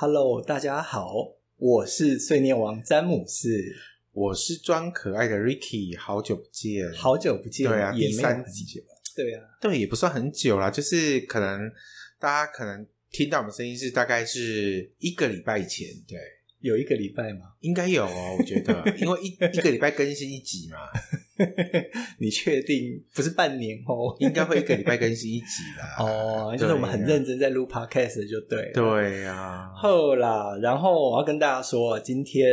Hello，大家好，我是碎念王詹姆斯，我是装可爱的 Ricky，好久不见，好久不见，对啊，也第三集，对啊，对，也不算很久啦，就是可能大家可能听到我们声音是大概是一个礼拜以前，对。有一个礼拜吗？应该有哦，我觉得，因为一 一个礼拜更新一集嘛。你确定不是半年哦？应该会一个礼拜更新一集啦。哦，就是我们很认真在录 podcast 就对了。对呀、啊。好啦，然后我要跟大家说，今天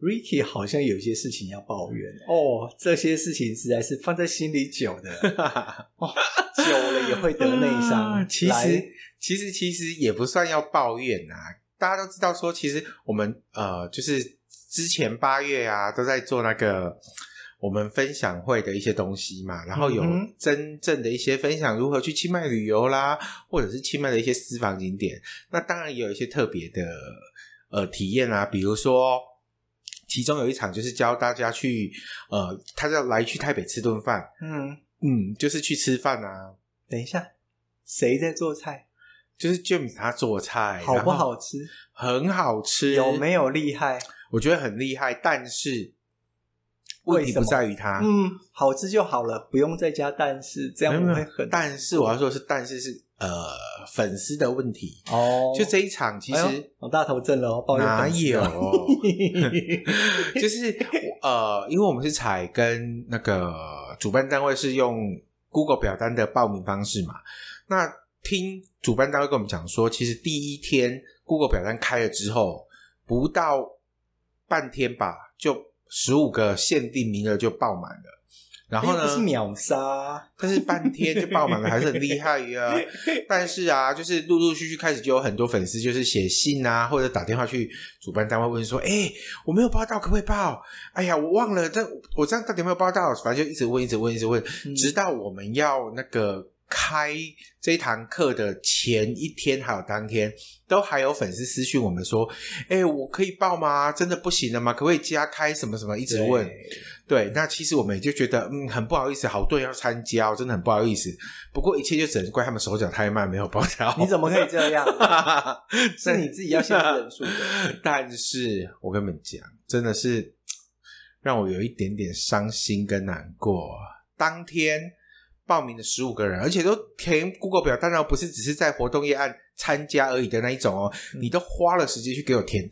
Ricky 好像有些事情要抱怨哦。这些事情实在是放在心里久的，哦，久了也会得内伤。其实，其实，其实也不算要抱怨啊。大家都知道说，其实我们呃，就是之前八月啊，都在做那个我们分享会的一些东西嘛，然后有真正的一些分享如何去清迈旅游啦，或者是清迈的一些私房景点。那当然也有一些特别的呃体验啊，比如说其中有一场就是教大家去呃，他要来去台北吃顿饭，嗯嗯，就是去吃饭啊。等一下，谁在做菜？就是 James 他做菜好不好吃？很好吃，有没有厉害？我觉得很厉害，但是问题不在于他。嗯，好吃就好了，不用再加但是，这样会很。但是我要说的是，但是是呃粉丝的问题哦。就这一场，其实、哎、我大头症了哦，抱哪有？就是呃，因为我们是采跟那个主办单位是用 Google 表单的报名方式嘛，那。听主办单位跟我们讲说，其实第一天 Google 表单开了之后，不到半天吧，就十五个限定名额就爆满了。然后呢，是秒杀，但是半天就爆满了，还是很厉害呀。但是啊，就是陆陆续续开始就有很多粉丝就是写信啊，或者打电话去主办单位问说：“哎、欸，我没有报到，可不可以报？”哎呀，我忘了，这我这样到底有没有报到？反正就一直问，一直问，一直问，嗯、直到我们要那个。开这一堂课的前一天还有当天，都还有粉丝私讯我们说：“哎、欸，我可以报吗？真的不行了吗？可不可以加开什么什么？”一直问。对，对，那其实我们也就觉得，嗯，很不好意思，好多人要参加，真的很不好意思。不过一切就只能怪他们手脚太慢，没有报到。你怎么可以这样？是你自己要限制人数的。但是我跟你们讲，真的是让我有一点点伤心跟难过。当天。报名的十五个人，而且都填 Google 表，当然不是只是在活动页按参加而已的那一种哦，嗯、你都花了时间去给我填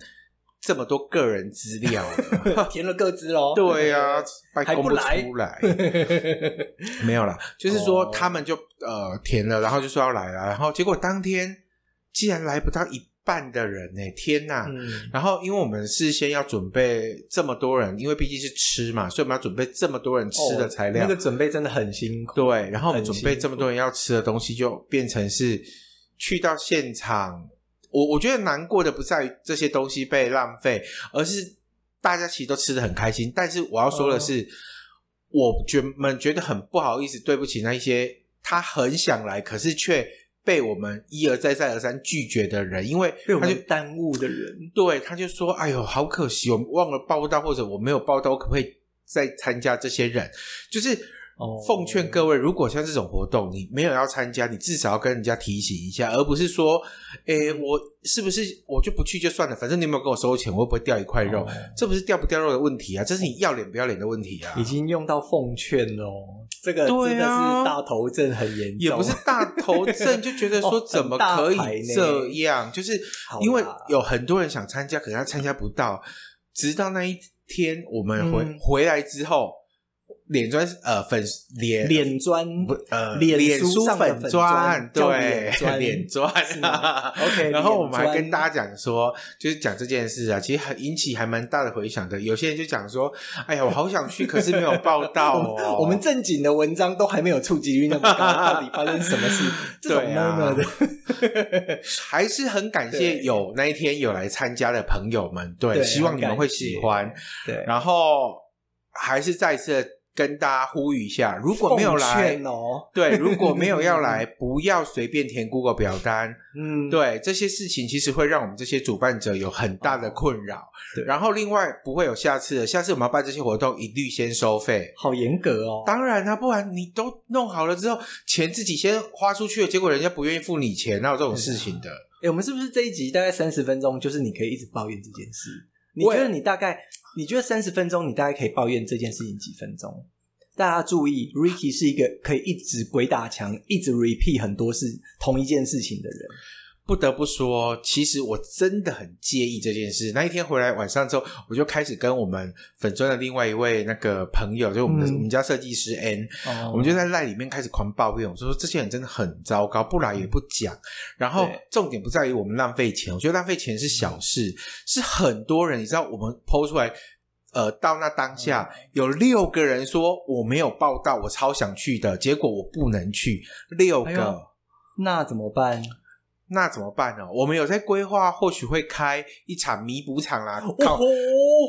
这么多个人资料了，填了各资哦。对呀、啊，还不来出来，没有啦，就是说他们就、哦、呃填了，然后就说要来了，然后结果当天既然来不到一。半的人呢？天呐！嗯、然后，因为我们事先要准备这么多人，因为毕竟是吃嘛，所以我们要准备这么多人吃的材料。哦、那个准备真的很辛苦。对，然后我们准备这么多人要吃的东西，就变成是去到现场。我我觉得难过的不在于这些东西被浪费，而是大家其实都吃的很开心。但是我要说的是，哦、我觉们觉得很不好意思，对不起那一些他很想来，可是却。被我们一而再再而三拒绝的人，因为他就耽误的人，对，他就说：“哎呦，好可惜，我忘了报到，或者我没有报到，我可不可以再参加？”这些人就是。奉劝各位，如果像这种活动你没有要参加，你至少要跟人家提醒一下，而不是说，诶，我是不是我就不去就算了？反正你有没有跟我收钱，我会不会掉一块肉？哦、这不是掉不掉肉的问题啊，这是你要脸不要脸的问题啊！已经用到奉劝了，这个真的是大头症很严重，也不是大头症，就觉得说怎么可以这样？就是因为有很多人想参加，可是他参加不到，直到那一天我们回、嗯、回来之后。脸砖呃粉脸脸砖不呃脸脸书粉砖对脸砖，OK，然后我们还跟大家讲说，就是讲这件事啊，其实很引起还蛮大的回响的。有些人就讲说，哎呀，我好想去，可是没有报道哦。我们正经的文章都还没有触及率那么高，到底发生什么事？这种呢对啊，还是很感谢有那一天有来参加的朋友们，对，希望你们会喜欢。对，然后还是再次。跟大家呼吁一下，如果没有来，哦、对，如果没有要来，不要随便填 Google 表单。嗯，对，这些事情其实会让我们这些主办者有很大的困扰。对，然后另外不会有下次的，下次我们要办这些活动，一律先收费。好严格哦。当然啊，不然你都弄好了之后，钱自己先花出去了，结果人家不愿意付你钱，哪有这种事情的？哎，我们是不是这一集大概三十分钟，就是你可以一直抱怨这件事？你觉得你大概，你觉得三十分钟你大概可以抱怨这件事情几分钟？大家注意，Ricky 是一个可以一直鬼打墙、一直 repeat 很多事同一件事情的人。不得不说，其实我真的很介意这件事。那一天回来晚上之后，我就开始跟我们粉砖的另外一位那个朋友，就我们的、嗯、我们家设计师 N，、哦、我们就在赖里面开始狂抱怨，我说这些人真的很糟糕，不来也不讲。然后重点不在于我们浪费钱，我觉得浪费钱是小事，是很多人，你知道我们 PO 出来，呃，到那当下、嗯、有六个人说我没有报到，我超想去的，结果我不能去，六个，哎、那怎么办？那怎么办呢？我们有在规划，或许会开一场弥补场啦。搞、哦、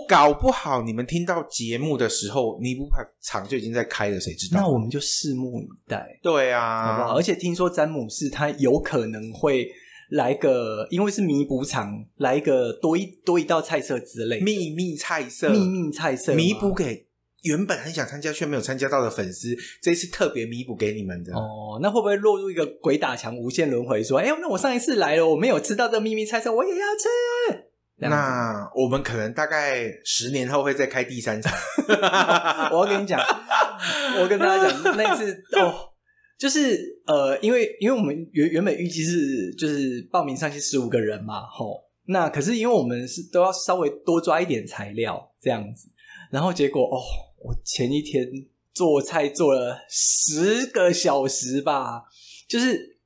搞不好，你们听到节目的时候，弥补场就已经在开了，谁知道？那我们就拭目以待。对啊，好不好？而且听说詹姆士他有可能会来个，因为是弥补场，来一个多一多一道菜色之类，秘密菜色，秘密菜色，弥补给。原本很想参加却没有参加到的粉丝，这一次特别弥补给你们的哦。那会不会落入一个鬼打墙无限轮回？说，哎、欸，那我上一次来了，我没有吃到这秘密菜色，我也要吃。那我们可能大概十年后会再开第三场。我要跟你讲，我跟大家讲，那一次哦，就是呃，因为因为我们原原本预计是就是报名上去十五个人嘛，吼。那可是因为我们是都要稍微多抓一点材料这样子，然后结果哦。我前一天做菜做了十个小时吧，就是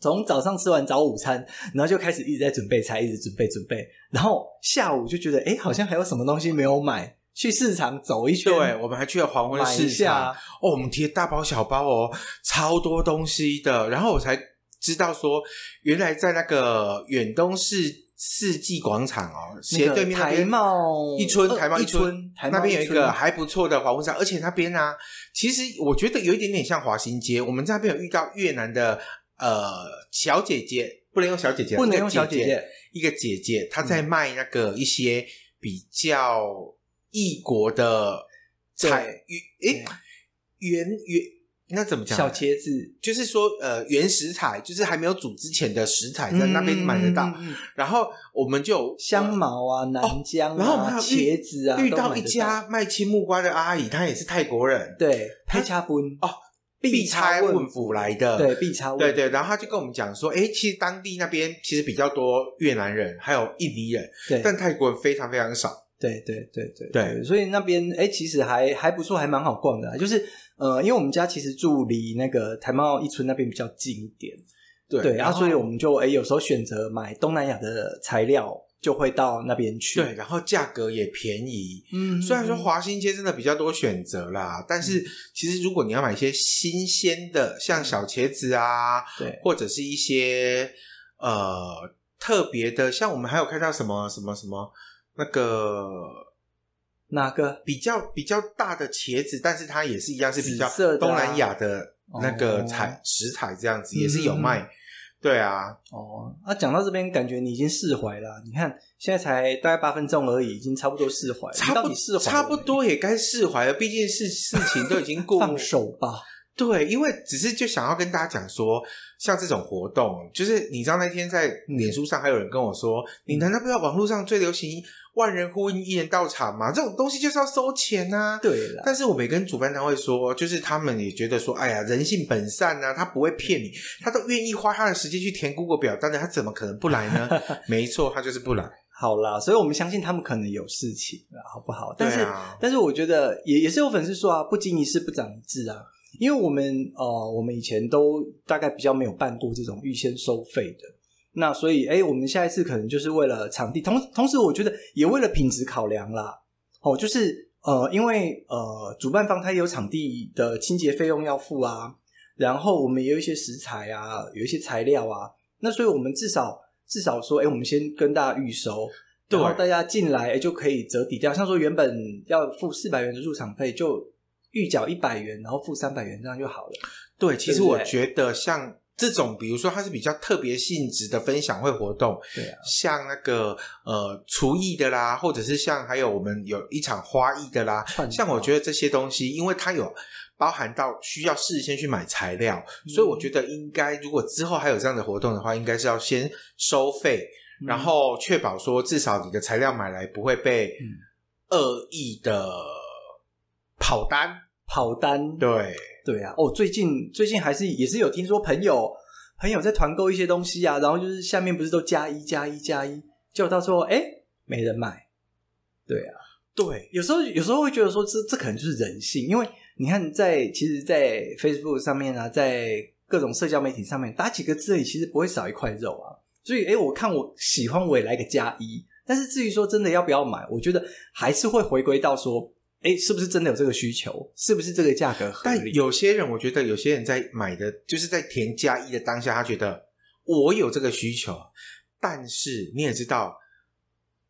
从早上吃完早午餐，然后就开始一直在准备菜，一直准备准备，然后下午就觉得哎，好像还有什么东西没有买，去市场走一圈。对，我们还去了黄昏市场哦，我们提大包小包哦，超多东西的，然后我才知道说，原来在那个远东市。世纪广场哦，斜对面台茂一村，台茂一村，那边有一个还不错的黄昏市场，而且那边呢、啊，其实我觉得有一点点像华新街。我们在那边有遇到越南的呃小姐姐，不能用小姐姐，不能用小姐姐，一个姐姐她在卖那个一些比较异国的菜，诶原原。那怎么讲？小茄子就是说，呃，原食材就是还没有煮之前的食材，在那边买得到。嗯、然后我们就香茅啊、南姜、啊哦，然后我们茄子啊，遇到一家卖青木瓜的阿姨，她也是泰国人，对，配叉本哦，必差问府来的，对，必差问，对对。然后他就跟我们讲说，哎，其实当地那边其实比较多越南人，还有印尼人，对，但泰国人非常非常少。对对对对对，所以那边哎，其实还还不错，还蛮好逛的，就是。呃，因为我们家其实住离那个台茂一村那边比较近一点，对，对然后所以我们就诶有时候选择买东南亚的材料，就会到那边去，对，然后价格也便宜，嗯，虽然说华新街真的比较多选择啦，嗯、但是其实如果你要买一些新鲜的，像小茄子啊，对，或者是一些呃特别的，像我们还有看到什么什么什么那个。哪个比较比较大的茄子，但是它也是一样是比较东南亚的那个材食材这样子，也是有卖。对啊，哦，那讲到这边，感觉你已经释怀了。你看现在才大概八分钟而已，已经差不多释怀了。差不多差不多也该释怀了，毕竟是事情都已经过，放手吧。对，因为只是就想要跟大家讲说，像这种活动，就是你知道那天在脸书上还有人跟我说，你难道不知道网络上最流行？万人呼应，一人到场嘛，这种东西就是要收钱呐、啊。对了，但是我没跟主办单位说，就是他们也觉得说，哎呀，人性本善啊，他不会骗你，他都愿意花他的时间去填 Google 表单的，他怎么可能不来呢？没错，他就是不来。好啦，所以我们相信他们可能有事情，好不好？但是，啊、但是我觉得也也是有粉丝说啊，不经一事不长一智啊，因为我们呃，我们以前都大概比较没有办过这种预先收费的。那所以，哎，我们下一次可能就是为了场地，同同时，我觉得也为了品质考量啦。哦，就是呃，因为呃，主办方他也有场地的清洁费用要付啊，然后我们也有一些食材啊，有一些材料啊。那所以我们至少至少说，哎，我们先跟大家预收，然后大家进来，哎，就可以折抵掉。像说原本要付四百元的入场费，就预缴一百元，然后付三百元，这样就好了。对，其实我觉得像。这种比如说它是比较特别性质的分享会活动，对啊，像那个呃厨艺的啦，或者是像还有我们有一场花艺的啦，像我觉得这些东西，因为它有包含到需要事先去买材料，嗯、所以我觉得应该如果之后还有这样的活动的话，应该是要先收费，嗯、然后确保说至少你的材料买来不会被恶意的跑单跑单。对对啊，哦，最近最近还是也是有听说朋友朋友在团购一些东西啊，然后就是下面不是都加一加一加一，结果到时候哎没人买。对啊，对，有时候有时候会觉得说这这可能就是人性，因为。你看在，在其实，在 Facebook 上面啊，在各种社交媒体上面打几个字，其实不会少一块肉啊。所以，哎，我看我喜欢，我也来个加一。但是，至于说真的要不要买，我觉得还是会回归到说，哎，是不是真的有这个需求？是不是这个价格合理？但有些人，我觉得有些人在买的，就是在填加一的当下，他觉得我有这个需求。但是你也知道。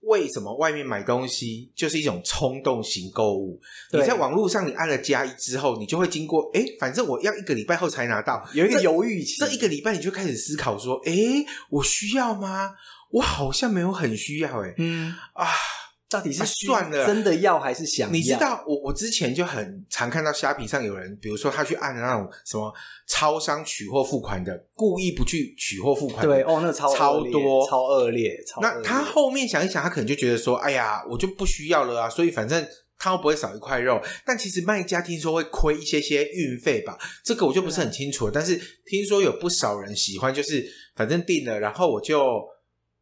为什么外面买东西就是一种冲动型购物？你在网络上你按了加一之后，你就会经过，哎，反正我要一个礼拜后才拿到，有一个犹豫期。这一个礼拜你就开始思考说，哎，我需要吗？我好像没有很需要，哎，嗯啊。到底是算了，真的要还是想要？你知道，我我之前就很常看到虾皮上有人，比如说他去按那种什么超商取货付款的，故意不去取货付款。对哦，那超超多，超恶劣。超恶劣。那他后面想一想，他可能就觉得说：“哎呀，我就不需要了啊！”所以反正他又不会少一块肉。但其实卖家听说会亏一些些运费吧，这个我就不是很清楚了。但是听说有不少人喜欢，就是反正定了，然后我就。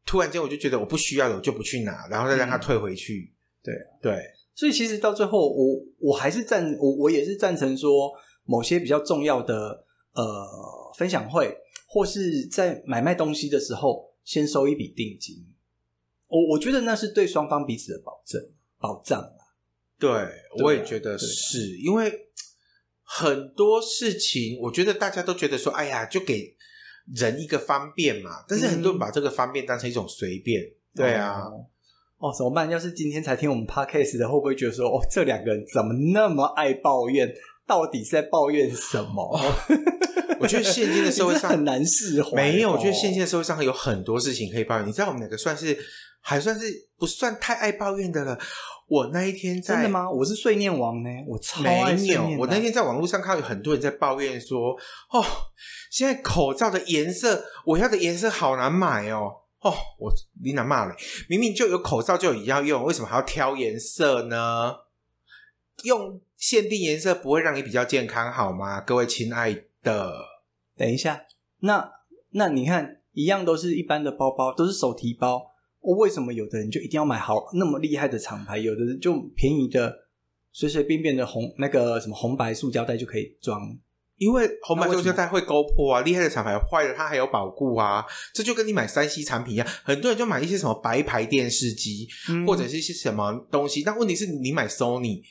突然间，我就觉得我不需要了，我就不去拿，然后再让他退回去。嗯、对对，所以其实到最后，我我还是赞我我也是赞成说，某些比较重要的呃分享会，或是在买卖东西的时候，先收一笔定金。我我觉得那是对双方彼此的保证保障啊。对，我也觉得是、啊、因为很多事情，我觉得大家都觉得说，哎呀，就给。人一个方便嘛，但是很多人把这个方便当成一种随便，嗯、对啊，哦，怎么办？要是今天才听我们 podcast 的，会不会觉得说，哦，这两个人怎么那么爱抱怨？到底在抱怨什么？哦、我觉得现今的 社会上很难释怀。没有，我觉得现今的社会上有很多事情可以抱怨。你知道我们两个算是还算是不算太爱抱怨的了。我那一天在真的吗？我是碎念王呢，我超爱碎念。我那天在网络上看到有很多人在抱怨说：“哦，现在口罩的颜色，我要的颜色好难买哦。”哦，我你哪骂嘞？明明就有口罩就有要用，为什么还要挑颜色呢？用限定颜色不会让你比较健康好吗？各位亲爱的，等一下，那那你看，一样都是一般的包包，都是手提包。我为什么有的人就一定要买好那么厉害的厂牌，有的人就便宜的随随便便的红那个什么红白塑胶袋就可以装？因为红白塑胶袋会勾破啊，厉害的厂牌坏了它还有保固啊，这就跟你买三 C 产品一样，很多人就买一些什么白牌电视机、嗯、或者是一些什么东西，但问题是你买 Sony。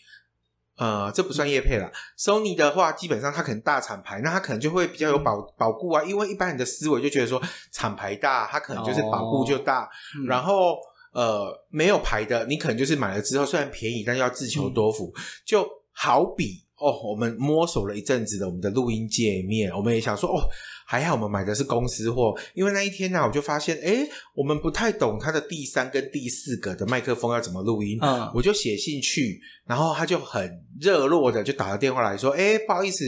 呃，这不算业配啦。Sony 的话，基本上它可能大厂牌，那它可能就会比较有保保固啊。因为一般人的思维就觉得说，厂牌大，它可能就是保固就大。哦嗯、然后呃，没有牌的，你可能就是买了之后虽然便宜，但要自求多福。嗯、就好比哦，我们摸索了一阵子的我们的录音界面，我们也想说哦。还好我们买的是公司货，因为那一天呢、啊，我就发现，哎，我们不太懂它的第三跟第四个的麦克风要怎么录音，嗯，我就写信去，然后他就很热络的就打了电话来说，哎，不好意思，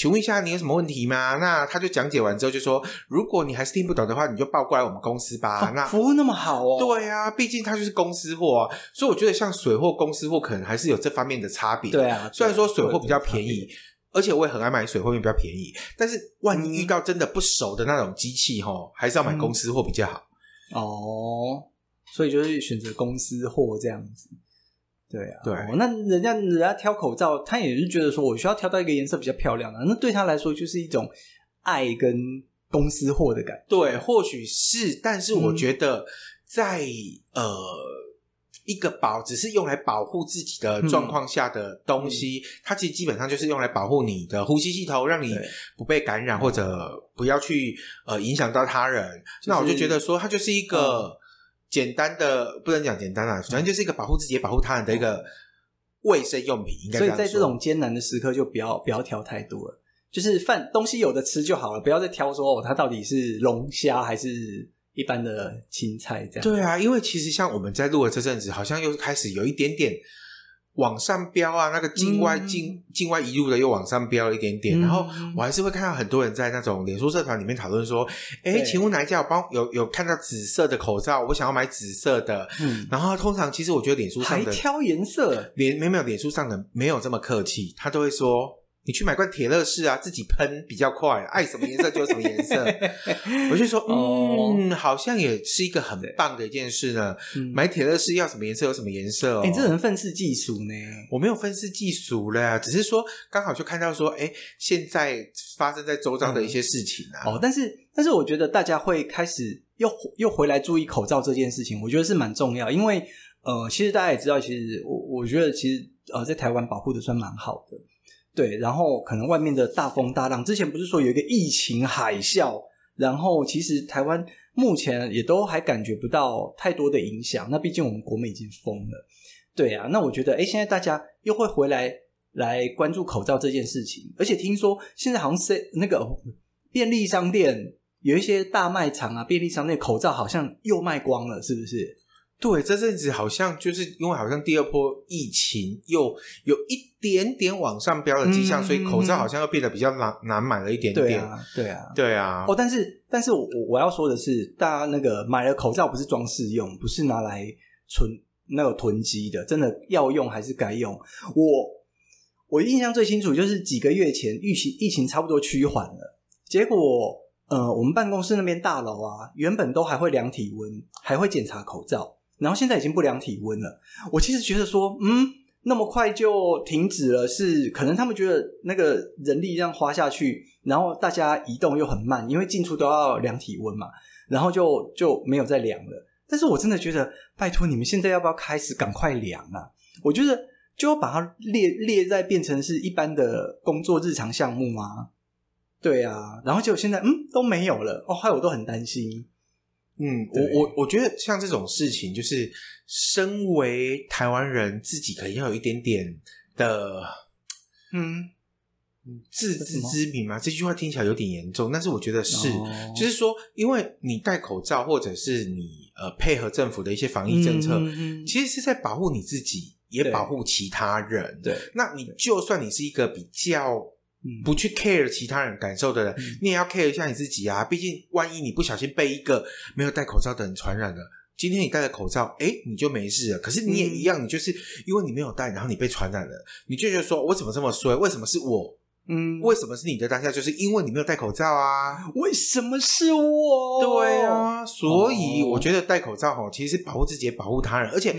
请问一下你有什么问题吗？那他就讲解完之后就说，如果你还是听不懂的话，你就报过来我们公司吧。哦、那服务那么好哦？对啊，毕竟它就是公司货啊，所以我觉得像水货、公司货可能还是有这方面的差别。对啊，虽然说水货比较便宜。而且我也很爱买水货，因为比较便宜。但是万一遇到真的不熟的那种机器，齁、嗯，还是要买公司货比较好。哦，所以就是选择公司货这样子。对啊，对。哦、那人家人家挑口罩，他也是觉得说我需要挑到一个颜色比较漂亮的，那对他来说就是一种爱跟公司货的感觉。对，或许是，但是我觉得在、嗯、呃。一个保只是用来保护自己的状况下的东西，嗯、它其实基本上就是用来保护你的呼吸系统，让你不被感染或者不要去呃影响到他人。就是、那我就觉得说，它就是一个简单的，嗯、不能讲简单啊，反正就是一个保护自己、保护他人的一个卫生用品。应该。所以在这种艰难的时刻，就不要不要挑太多了，就是饭东西有的吃就好了，不要再挑说哦，它到底是龙虾还是。一般的青菜这样。对啊，因为其实像我们在录的这阵子，好像又开始有一点点往上飙啊，那个境外境境外移入的又往上飙了一点点，嗯、然后我还是会看到很多人在那种脸书社团里面讨论说，哎、欸，请问哪一家有帮有有看到紫色的口罩？我想要买紫色的。嗯，然后通常其实我觉得脸书上的还挑颜色，脸没有没有脸书上的没有这么客气，他都会说。你去买罐铁乐士啊，自己喷比较快，爱什么颜色就什么颜色。我就说，嗯，好像也是一个很棒的一件事呢。买铁乐士要什么颜色有什么颜色哦。哎，这人愤世嫉俗呢？我没有愤世嫉俗了，只是说刚好就看到说，哎，现在发生在周遭的一些事情啊。哦，但是但是我觉得大家会开始又又回来注意口罩这件事情，我觉得是蛮重要，因为呃，其实大家也知道，其实我我觉得其实呃，在台湾保护的算蛮好的。对，然后可能外面的大风大浪，之前不是说有一个疫情海啸，然后其实台湾目前也都还感觉不到太多的影响。那毕竟我们国门已经封了，对啊。那我觉得，哎，现在大家又会回来来关注口罩这件事情，而且听说现在好像是那个便利商店有一些大卖场啊，便利商店口罩好像又卖光了，是不是？对，这阵子好像就是因为好像第二波疫情又有一点点往上飙的迹象，嗯、所以口罩好像又变得比较难难买了一点点。对啊，对啊，对啊。哦，但是但是我我要说的是，大家那个买了口罩不是装饰用，不是拿来存那个囤积的，真的要用还是该用。我我印象最清楚就是几个月前疫情疫情差不多趋缓了，结果呃，我们办公室那边大楼啊，原本都还会量体温，还会检查口罩。然后现在已经不量体温了。我其实觉得说，嗯，那么快就停止了，是可能他们觉得那个人力这样花下去，然后大家移动又很慢，因为进出都要量体温嘛，然后就就没有再量了。但是我真的觉得，拜托你们现在要不要开始赶快量啊？我觉得就要把它列列在变成是一般的工作日常项目吗？对啊，然后结果现在嗯都没有了，哦，害我都很担心。嗯，我我我觉得像这种事情，就是身为台湾人，自己可能要有一点点的，嗯，自知之明嘛。这句话听起来有点严重，但是我觉得是，哦、就是说，因为你戴口罩，或者是你呃配合政府的一些防疫政策，嗯、其实是在保护你自己，也保护其他人。对，那你就算你是一个比较。不去 care 其他人感受的人，嗯、你也要 care 一下你自己啊！毕竟，万一你不小心被一个没有戴口罩的人传染了，今天你戴了口罩，哎，你就没事了。可是你也一样，嗯、你就是因为你没有戴，然后你被传染了，你就觉得说，我怎么这么衰？为什么是我？嗯，为什么是你的当下？就是因为你没有戴口罩啊！为什么是我？对啊，所以我觉得戴口罩齁，其实是保护自己，也保护他人。而且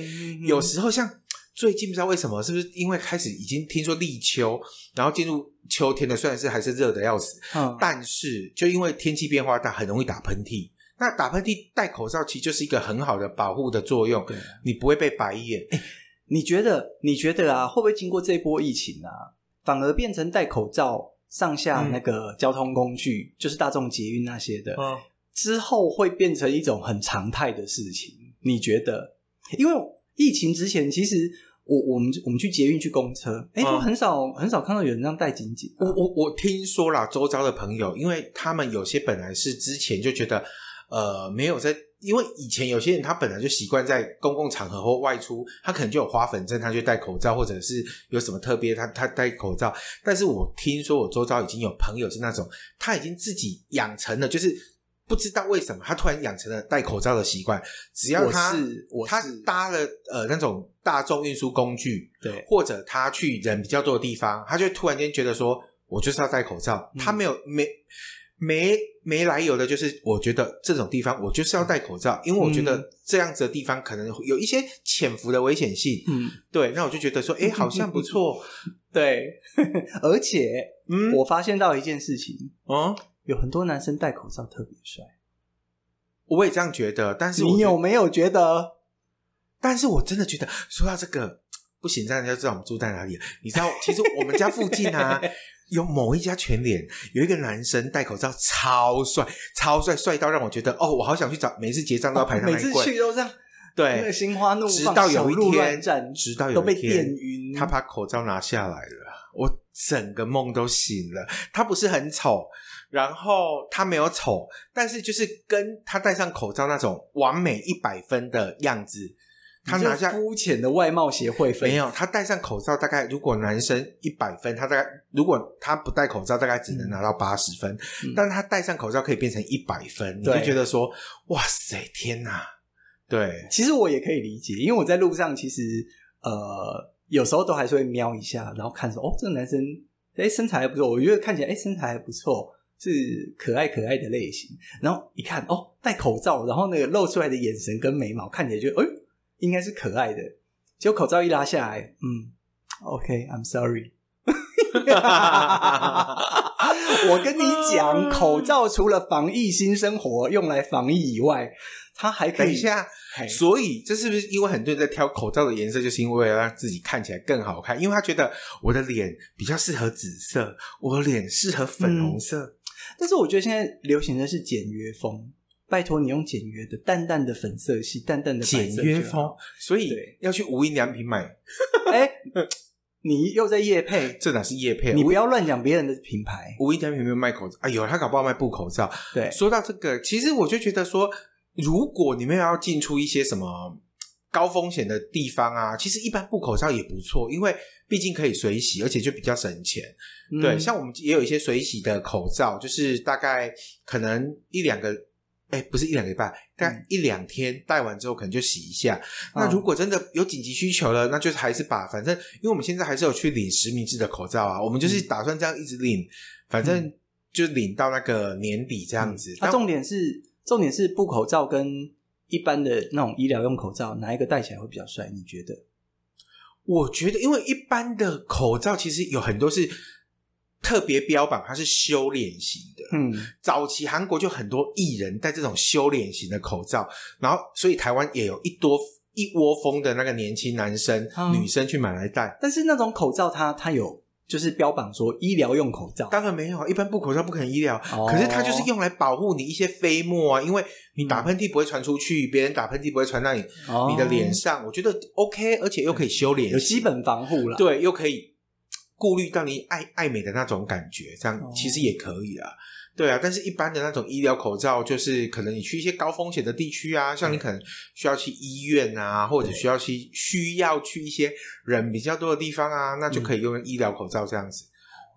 有时候像最近不知道为什么，是不是因为开始已经听说立秋，然后进入。秋天了虽然是还是热的要死，嗯，但是就因为天气变化大，很容易打喷嚏。那打喷嚏戴口罩其实就是一个很好的保护的作用，对你不会被白眼。欸，你觉得？你觉得啊，会不会经过这波疫情啊，反而变成戴口罩上下那个交通工具，嗯、就是大众捷运那些的，嗯、之后会变成一种很常态的事情？你觉得？因为疫情之前其实。我我们我们去捷运去公车，哎、欸，都很少、嗯、很少看到有人这样戴紧紧、啊。我我我听说啦，周遭的朋友，因为他们有些本来是之前就觉得，呃，没有在，因为以前有些人他本来就习惯在公共场合或外出，他可能就有花粉症，他就戴口罩，或者是有什么特别，他他戴口罩。但是我听说我周遭已经有朋友是那种，他已经自己养成了，就是。不知道为什么，他突然养成了戴口罩的习惯。只要他他搭了呃那种大众运输工具，对，或者他去人比较多的地方，他就突然间觉得说，我就是要戴口罩。嗯、他没有没没没来由的，就是我觉得这种地方我就是要戴口罩，因为我觉得这样子的地方可能有一些潜伏的危险性。嗯，对，那我就觉得说，哎，好像不错。对，而且，嗯，我发现到一件事情，嗯。有很多男生戴口罩特别帅，我也这样觉得。但是你有没有觉得？但是我真的觉得，说到这个 不行，这样就知道我们住在哪里了。你知道，其实我们家附近啊，有某一家全脸，有一个男生戴口罩超帅，超帅，帅到让我觉得哦，我好想去找。每次结账都要排他、哦、每次去都这样，对，心花怒放，直到有一天，直到有一天都被电晕，他把口罩拿下来了，我整个梦都醒了。他不是很丑。然后他没有丑，但是就是跟他戴上口罩那种完美一百分的样子，他拿下肤浅的外貌协会分，没有，他戴上口罩，大概如果男生一百分，他大概如果他不戴口罩，大概只能拿到八十分，嗯、但他戴上口罩可以变成一百分，你就觉得说，哇塞，天哪！对，其实我也可以理解，因为我在路上其实呃有时候都还是会瞄一下，然后看说，哦，这个男生哎身材还不错，我觉得看起来哎身材还不错，是可爱可爱的类型，然后一看哦戴口罩，然后那个露出来的眼神跟眉毛看起来就哎。应该是可爱的，结果口罩一拉下来，嗯，OK，I'm sorry。我跟你讲，口罩除了防疫新生活用来防疫以外，它还可以。等一下，所以这是不是因为很多人在挑口罩的颜色，就是因为要让自己看起来更好看？因为他觉得我的脸比较适合紫色，我的脸适合粉红色。嗯，但是我觉得现在流行的是简约风。拜托你用简约的、淡淡的粉色系、淡淡的简约风，所以要去无印良品买。哎、欸，你又在夜配？这哪是夜配？你不要乱讲别人的品牌。无印良品没有卖口罩啊？有，他搞不好卖布口罩。对，说到这个，其实我就觉得说，如果你们要进出一些什么高风险的地方啊，其实一般布口罩也不错，因为毕竟可以水洗，而且就比较省钱。嗯、对，像我们也有一些水洗的口罩，就是大概可能一两个。哎，不是一两个礼拜，但一两天戴完之后可能就洗一下。嗯、那如果真的有紧急需求了，那就是还是把反正，因为我们现在还是有去领实名制的口罩啊，我们就是打算这样一直领，嗯、反正就领到那个年底这样子。那、嗯啊、重点是，重点是布口罩跟一般的那种医疗用口罩，哪一个戴起来会比较帅？你觉得？我觉得，因为一般的口罩其实有很多是。特别标榜它是修脸型的，嗯，早期韩国就很多艺人戴这种修脸型的口罩，然后所以台湾也有一多一窝蜂的那个年轻男生、嗯、女生去买来戴。但是那种口罩它它有就是标榜说医疗用口罩，当然没有，一般布口罩不可能医疗，哦、可是它就是用来保护你一些飞沫啊，因为你打喷嚏不会传出去，别、嗯、人打喷嚏不会传到你、哦、你的脸上，我觉得 OK，而且又可以修脸，有基本防护了，对，又可以。顾虑到你爱爱美的那种感觉，这样其实也可以啊。哦、对啊，但是一般的那种医疗口罩，就是可能你去一些高风险的地区啊，像你可能需要去医院啊，或者需要去需要去一些人比较多的地方啊，那就可以用医疗口罩这样子，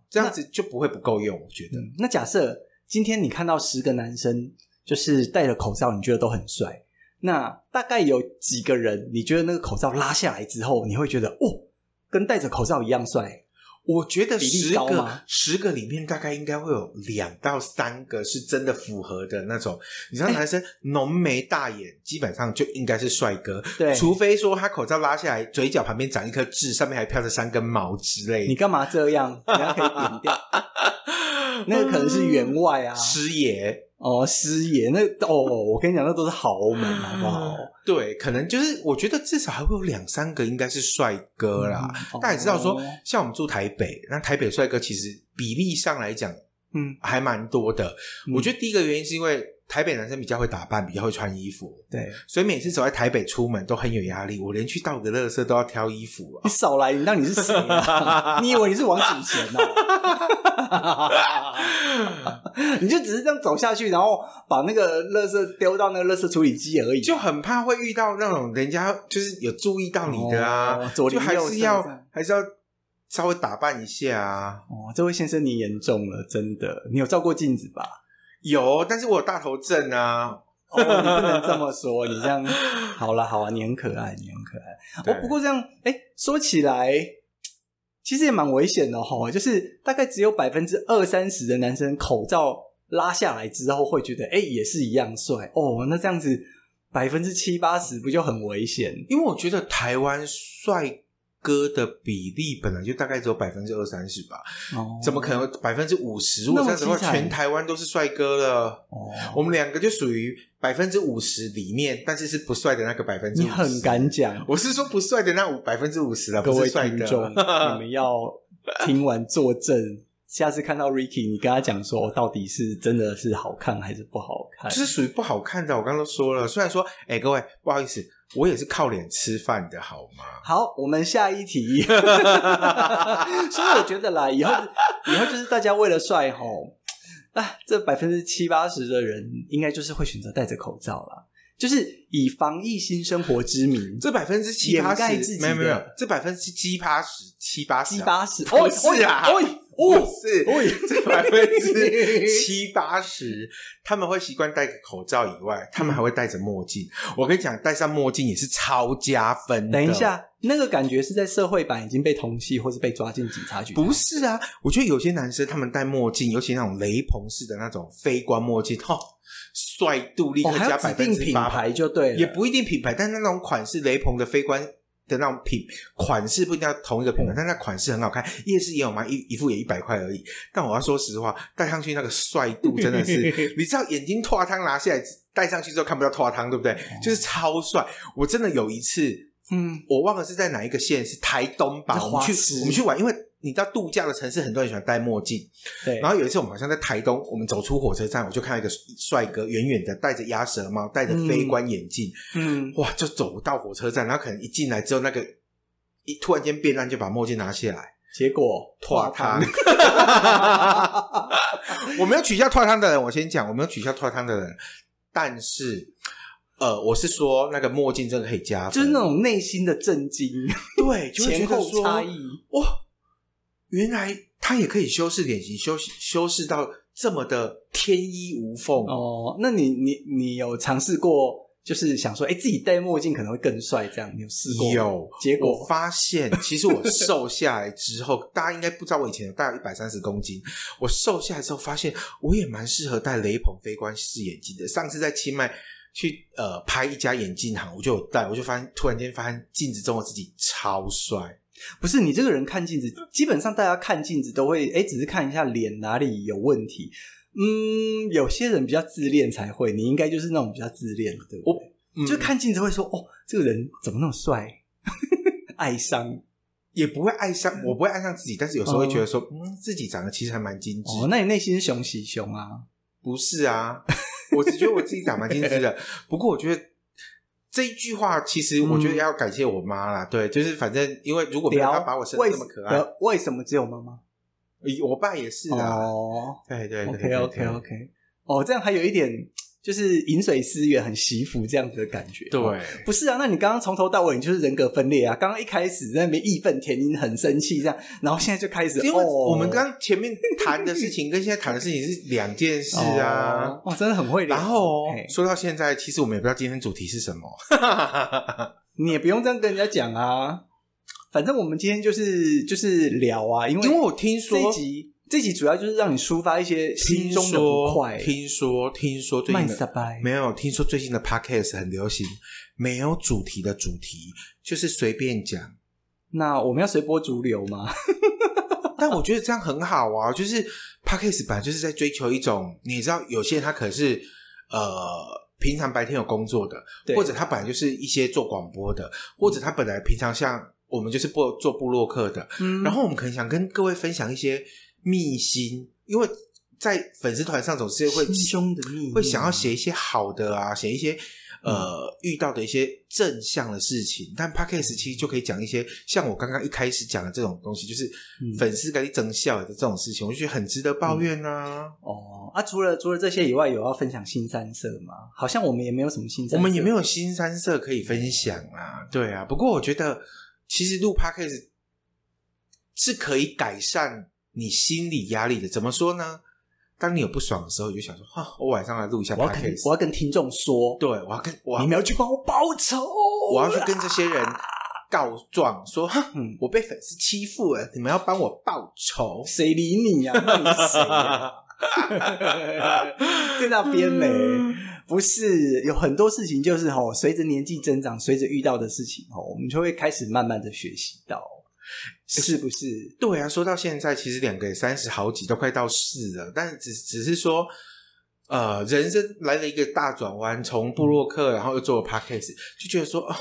这样子就不会不够用。我觉得。那假设今天你看到十个男生就是戴着口罩，你觉得都很帅，那大概有几个人你觉得那个口罩拉下来之后，你会觉得哦，跟戴着口罩一样帅？我觉得十个十个里面大概应该会有两到三个是真的符合的那种。你知道，男生浓眉大眼，基本上就应该是帅哥。对，除非说他口罩拉下来，嘴角旁边长一颗痣，上面还飘着三根毛之类的。你干嘛这样？人家可以点掉。那个可能是员外啊，师爷。哦，师爷，那哦，我跟你讲，那都是豪门，好不好？对，可能就是我觉得至少还会有两三个应该是帅哥啦。嗯、大家也知道说，像我们住台北，那台北帅哥其实比例上来讲，嗯，还蛮多的。嗯、我觉得第一个原因是因为。台北男生比较会打扮，比较会穿衣服，对，所以每次走在台北出门都很有压力。我连去倒个垃圾都要挑衣服啊！你少来，你当你是谁啊？你以为你是王祖贤哦？你就只是这样走下去，然后把那个垃圾丢到那个垃圾处理机而已，就很怕会遇到那种人家就是有注意到你的啊，哦、就还是要还是要稍微打扮一下啊。哦，这位先生你严重了，真的，你有照过镜子吧？有，但是我有大头症啊！哦，你不能这么说，你这样好了好啊，你很可爱，你很可爱。对哦，不过这样，哎、欸，说起来，其实也蛮危险的哈。就是大概只有百分之二三十的男生口罩拉下来之后会觉得，哎、欸，也是一样帅哦。那这样子百分之七八十不就很危险？因为我觉得台湾帅。哥的比例本来就大概只有百分之二三十吧，哦、怎么可能百分之五十？如果这样子的话，全台湾都是帅哥了。哦，我们两个就属于百分之五十里面，但是是不帅的那个百分之。你很敢讲，我是说不帅的那五百分之五十了。各位听众，你们要听完作证。下次看到 Ricky，你跟他讲说，到底是真的是好看还是不好看？就是属于不好看的。我刚刚都说了，虽然说，哎、欸，各位不好意思，我也是靠脸吃饭的，好吗？好，我们下一题。所以我觉得啦，以后以后就是大家为了帅吼，啊，这百分之七八十的人应该就是会选择戴着口罩啦。就是以防疫新生活之名，这百分之七八十，没有没有，这百分之七八十七八十，七八十，哦是啊，哦，不是，这百分之七八十，他们会习惯戴个口罩以外，他们还会戴着墨镜。我跟你讲，戴上墨镜也是超加分的。等一下，那个感觉是在社会版已经被通缉，或是被抓进警察局？不是啊，我觉得有些男生他们戴墨镜，尤其那种雷朋式的那种飞光墨镜，哈。帅度立刻加百分之八，品牌就对了，也不一定品牌，但是那种款式雷朋的飞官的那种品款式不一定要同一个品牌，嗯、但那款式很好看，夜市也有卖？一一副也一百块而已。但我要说实话，戴上去那个帅度真的是，你知道眼睛脱汤拿下来戴上去之后看不到脱汤，对不对？嗯、就是超帅。我真的有一次，嗯，我忘了是在哪一个县，是台东吧？我们去我们去玩，因为。你知道度假的城市，很多人喜欢戴墨镜。对。然后有一次，我们好像在台东，我们走出火车站，我就看到一个帅哥，远远的戴着鸭舌帽，戴着飞官眼镜。嗯。哇！就走到火车站，然后可能一进来之后，那个一突然间变暗，就把墨镜拿下来，结果脱汤。我没有取消脱汤的人，我先讲，我没有取消脱汤的人，但是呃，我是说那个墨镜真的可以加分，就是那种内心的震惊，对，就前后差异，哇。原来他也可以修饰脸型，修修饰到这么的天衣无缝哦。那你你你有尝试过，就是想说，哎，自己戴墨镜可能会更帅，这样你有试过？有。结果我发现，其实我瘦下来之后，大家应该不知道我以前有大概一百三十公斤。我瘦下来之后，发现我也蛮适合戴雷朋飞官式眼镜的。上次在清迈去呃拍一家眼镜行，我就有戴，我就发现突然间发现镜子中的自己超帅。不是你这个人看镜子，基本上大家看镜子都会哎，只是看一下脸哪里有问题。嗯，有些人比较自恋才会，你应该就是那种比较自恋的，对不对？我就看镜子会说哦，这个人怎么那么帅？爱上也不会爱上，我不会爱上自己，但是有时候会觉得说，嗯，自己长得其实还蛮精致。哦，那你内心是熊喜熊啊？不是啊，我只觉得我自己长蛮精致的。不过我觉得。这一句话其实我觉得要感谢我妈啦，嗯、对，就是反正因为如果没有她把我生的这么可爱，为，为什么只有妈妈？我爸也是啊。哦，对对，对，OK OK OK，哦，这样还有一点。就是饮水思源，很惜福这样子的感觉。对，不是啊？那你刚刚从头到尾，你就是人格分裂啊！刚刚一开始在那边义愤填膺，很生气这样，然后现在就开始，因为我们刚前面谈的事情跟现在谈的事情是两件事啊！哇、哦，真的很会聊。然后说到现在，其实我们也不知道今天主题是什么，你也不用这样跟人家讲啊。反正我们今天就是就是聊啊，因为因为我听说这集。这集主要就是让你抒发一些心中的不快。听说，听说最近的没有听说最近的 podcast 很流行，没有主题的主题就是随便讲。那我们要随波逐流吗？但我觉得这样很好啊，就是 podcast 本来就是在追求一种，你知道，有些人他可是呃平常白天有工作的，或者他本来就是一些做广播的，或者他本来平常像我们就是做做部落客的，嗯，然后我们可能想跟各位分享一些。秘心，因为在粉丝团上总是会心胸的秘密，会想要写一些好的啊，写一些呃遇到的一些正向的事情。但 Podcast 其实就可以讲一些像我刚刚一开始讲的这种东西，就是粉丝给你增笑的这种事情，我就觉得很值得抱怨呐、啊嗯。哦啊，除了除了这些以外，有要分享新三色吗？好像我们也没有什么新三色，我们也没有新三色可以分享啊。对啊，不过我觉得其实录 Podcast 是可以改善。你心理压力的怎么说呢？当你有不爽的时候，你就想说：哈，我晚上来录一下 podcast。我要跟听众说，对，我要跟我要你们要去帮我报仇，我要去跟这些人告状，说：哈，嗯，我被粉丝欺负了，你们要帮我报仇。谁理你呀？啊？在那边没？不是有很多事情，就是吼，随着年纪增长，随着遇到的事情，吼，我们就会开始慢慢的学习到。是不是？对啊，说到现在，其实两个也三十好几，都快到四了。但只只是说，呃，人生来了一个大转弯，从布洛克，然后又做了 podcast，就觉得说，哦，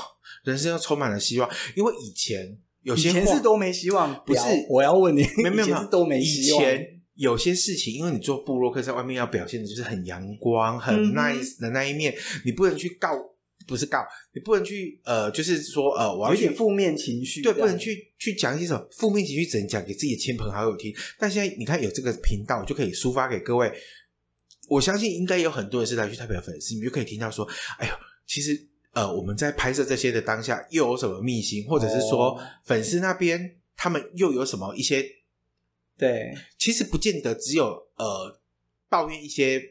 人生又充满了希望。因为以前有些以前是都没希望，不是？我要问你，没有没有，都没希望。以前有些事情，因为你做布洛克，在外面要表现的就是很阳光、很 nice 的那一面，嗯、你不能去告。不是告你，不能去呃，就是说呃，我要去有点负面情绪，对，不能去去讲一些什么负面情绪，只能讲给自己的亲朋好友听。但现在你看有这个频道，就可以抒发给各位。我相信应该有很多人是来去代表粉丝，你就可以听到说，哎呦，其实呃，我们在拍摄这些的当下，又有什么秘辛，或者是说、哦、粉丝那边他们又有什么一些？对，其实不见得只有呃抱怨一些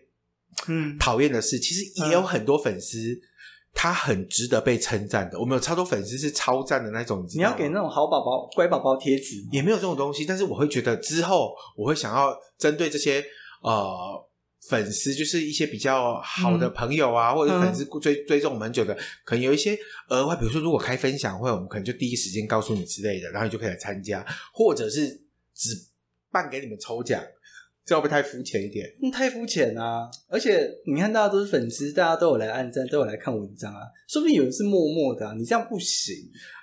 嗯讨厌的事，其实也有很多粉丝。嗯他很值得被称赞的，我们有超多粉丝是超赞的那种。你要给那种好宝宝、乖宝宝贴纸，也没有这种东西。但是我会觉得之后我会想要针对这些呃粉丝，就是一些比较好的朋友啊，嗯、或者粉丝追、嗯、追踪我们很久的，可能有一些额外，比如说如果开分享会，我们可能就第一时间告诉你之类的，然后你就可以来参加，或者是只办给你们抽奖。这会不会太肤浅一点？嗯，太肤浅啊！而且你看，大家都是粉丝，大家都有来按赞，都有来看文章啊。说不定有人是默默的啊，你这样不行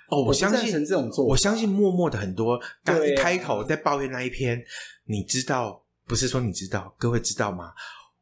哦。我相信这种做，我相信默默的很多。刚一开头在抱怨那一篇，你知道，不是说你知道，各位知道吗？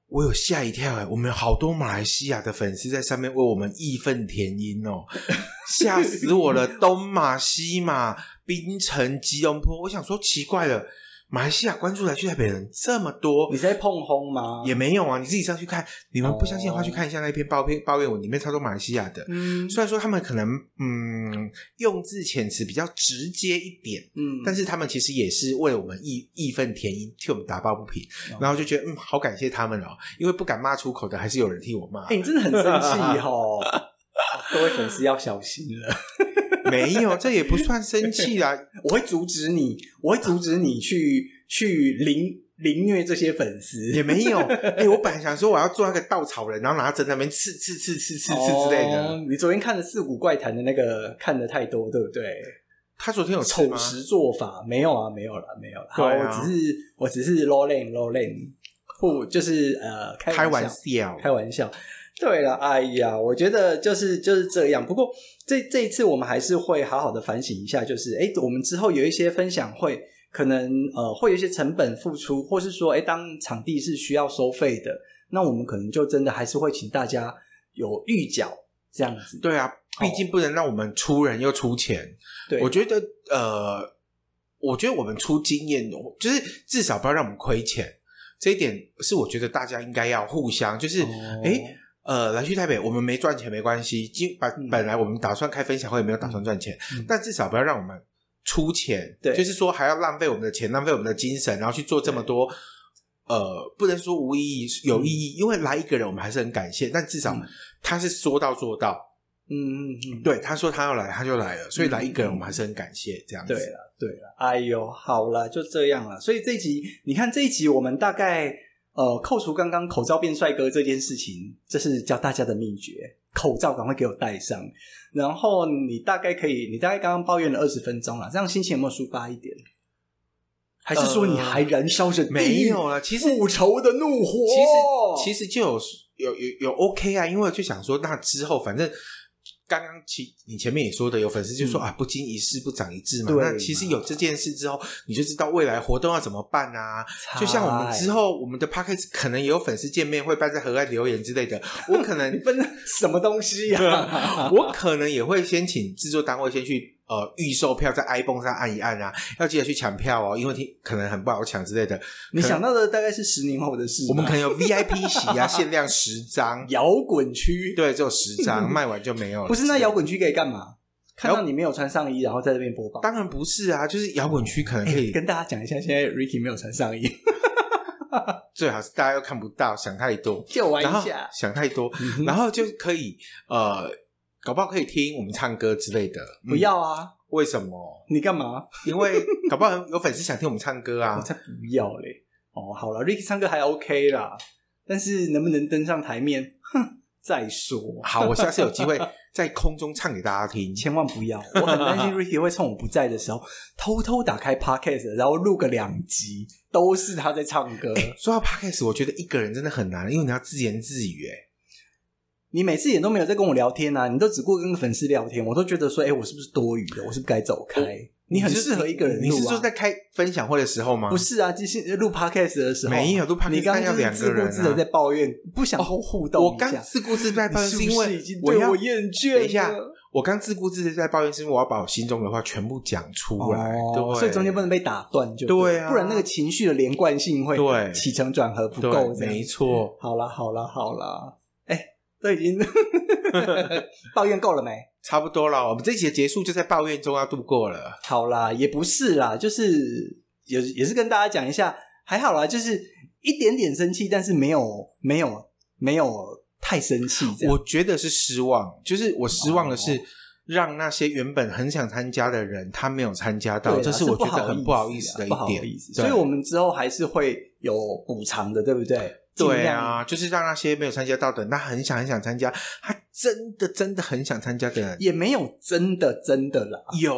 我有吓一跳哎！我们有好多马来西亚的粉丝在上面为我们义愤填膺哦，吓死我了！东马、西马、槟城、吉隆坡，我想说奇怪了。马来西亚关注来去台北人这么多，你在碰轰吗？也没有啊，你自己上去看。你们不相信的话，去看一下那篇抱怨抱怨文，里面超多马来西亚的。嗯，虽然说他们可能嗯用字遣词比较直接一点，嗯，但是他们其实也是为了我们义义愤填膺，替我们打抱不平。哦、然后就觉得嗯，好感谢他们哦，因为不敢骂出口的，还是有人替我骂。哎、欸，你真的很生气 哦，各位粉丝要小心了。没有，这也不 算生气啦。我会阻止你，我会阻止你去去凌凌虐这些粉丝。也没有，哎、欸，我本来想说我要做那个稻草人，然后拿针在那边刺刺刺刺刺刺之类的。哦、你昨天看的《四股怪谈》的那个看的太多，对不对？他昨天有丑时做法没有啊？没有了，没有了。好，啊、我只是我只是 low lane low lane，不就是呃开玩笑开玩笑。对了，哎呀，我觉得就是就是这样。不过这这一次我们还是会好好的反省一下，就是哎，我们之后有一些分享会，可能呃会有一些成本付出，或是说哎，当场地是需要收费的，那我们可能就真的还是会请大家有预缴这样子。对啊，毕竟不能让我们出人又出钱。对，我觉得呃，我觉得我们出经验，就是至少不要让我们亏钱。这一点是我觉得大家应该要互相，就是哎。哦呃，来去台北，我们没赚钱没关系。今本本来我们打算开分享会，没有打算赚钱，嗯、但至少不要让我们出钱。对，就是说还要浪费我们的钱，浪费我们的精神，然后去做这么多。呃，不能说无意义，有意义，嗯、因为来一个人，我们还是很感谢。但至少他是说到做到。嗯嗯嗯，对，他说他要来，他就来了。所以来一个人，我们还是很感谢。这样子。对了，对了，哎呦，好了，就这样了。所以这一集，你看这一集，我们大概。呃，扣除刚刚口罩变帅哥这件事情，这是教大家的秘诀。口罩赶快给我戴上，然后你大概可以，你大概刚刚抱怨了二十分钟了，这样心情有没有抒发一点？还是说你还燃烧着、呃？没有了，其实复仇的怒火，其实其实就有有有有 OK 啊，因为就想说，那之后反正。刚刚其你前面也说的，有粉丝就说、嗯、啊，不经一事不长一智嘛。那其实有这件事之后，你就知道未来活动要怎么办啊。就像我们之后，我们的 p a c k a g e 可能也有粉丝见面会办在河岸留言之类的。我可能 分什么东西呀、啊？我可能也会先请制作单位先去。呃，预售票在 iPhone 上按一按啊，要记得去抢票哦，因为听可能很不好抢之类的。你想到的大概是十年后的事。我们可能有 VIP 席啊，限量十张。摇滚区对，只有十张，卖完就没有了。不是，那摇滚区可以干嘛？看到你没有穿上衣，然后在这边播报。当然不是啊，就是摇滚区可能可以、欸、跟大家讲一下，现在 Ricky 没有穿上衣，最好是大家又看不到，想太多，就玩一下，想太多，然后就可以呃。搞不好可以听我们唱歌之类的，不要啊？为什么？你干嘛？因为搞不好有粉丝想听我们唱歌啊！我才不要嘞！哦，好了，Ricky 唱歌还 OK 啦，但是能不能登上台面，哼，再说。好，我下次有机会 在空中唱给大家听，千万不要！我很担心 Ricky 会趁我不在的时候偷偷打开 Podcast，然后录个两集，都是他在唱歌。欸，说到 Podcast，我觉得一个人真的很难，因为你要自言自语，哎。你每次也都没有在跟我聊天啊，你都只顾跟粉丝聊天，我都觉得说，哎、欸，我是不是多余的？我是不是该走开？你很适合一个人。你是说在开分享会的时候吗？不是啊，就是录 podcast 的时候。没有录 podcast，你刚刚就是自顾自的在抱怨，不想互动。我刚自顾自在抱怨，是因为我对我厌倦。等一下，我刚自顾自在抱怨，是因为我要把我心中的话全部讲出来，哦、对，所以中间不能被打断，就对，啊，不然那个情绪的连贯性会对起承转合不够。没错。好啦，好啦，好啦，都已经。抱怨够了没？差不多了，我们这一集的结束就在抱怨中要度过了。好啦，也不是啦，就是也也是跟大家讲一下，还好啦，就是一点点生气，但是没有没有没有太生气。我觉得是失望，就是我失望的是让那些原本很想参加的人，他没有参加到，这是我觉得很不好意思的一点。所以我们之后还是会有补偿的，对不对？对啊，就是让那些没有参加到的，那很想很想参加，他真的真的很想参加的人，也没有真的真的啦。有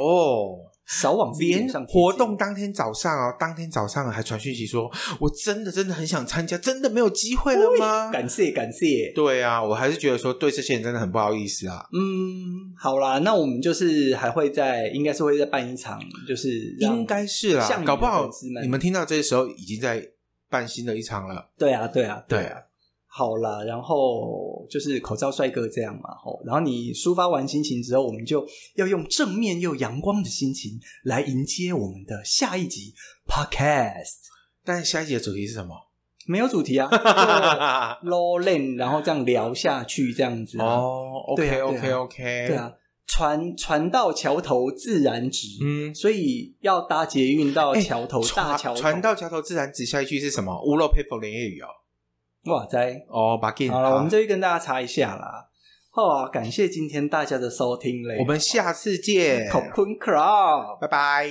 少往连活动当天早上哦，当天早上还传讯息说，我真的真的很想参加，真的没有机会了吗？感谢感谢。对啊，我还是觉得说对这些人真的很不好意思啊。嗯，好啦，那我们就是还会在，应该是会再办一场，就是应该是啦，搞不好你们听到这个时候已经在。办新的一场了，对啊，对啊，对啊，好啦，然后就是口罩帅哥这样嘛，吼，然后你抒发完心情之后，我们就要用正面又阳光的心情来迎接我们的下一集 Podcast。但下一集的主题是什么？没有主题啊，low lane，然后这样聊下去，这样子哦，OK，OK，OK，对啊。船船到桥头自然直，嗯，所以要搭捷运到桥头，欸、大桥船到桥头自然直。下一句是什么？屋漏偏逢连夜雨哦。哇塞！哦，把给好了，我们这边跟大家查一下啦。好啊，感谢今天大家的收听嘞，我们下次见。Cocoon Club，拜拜。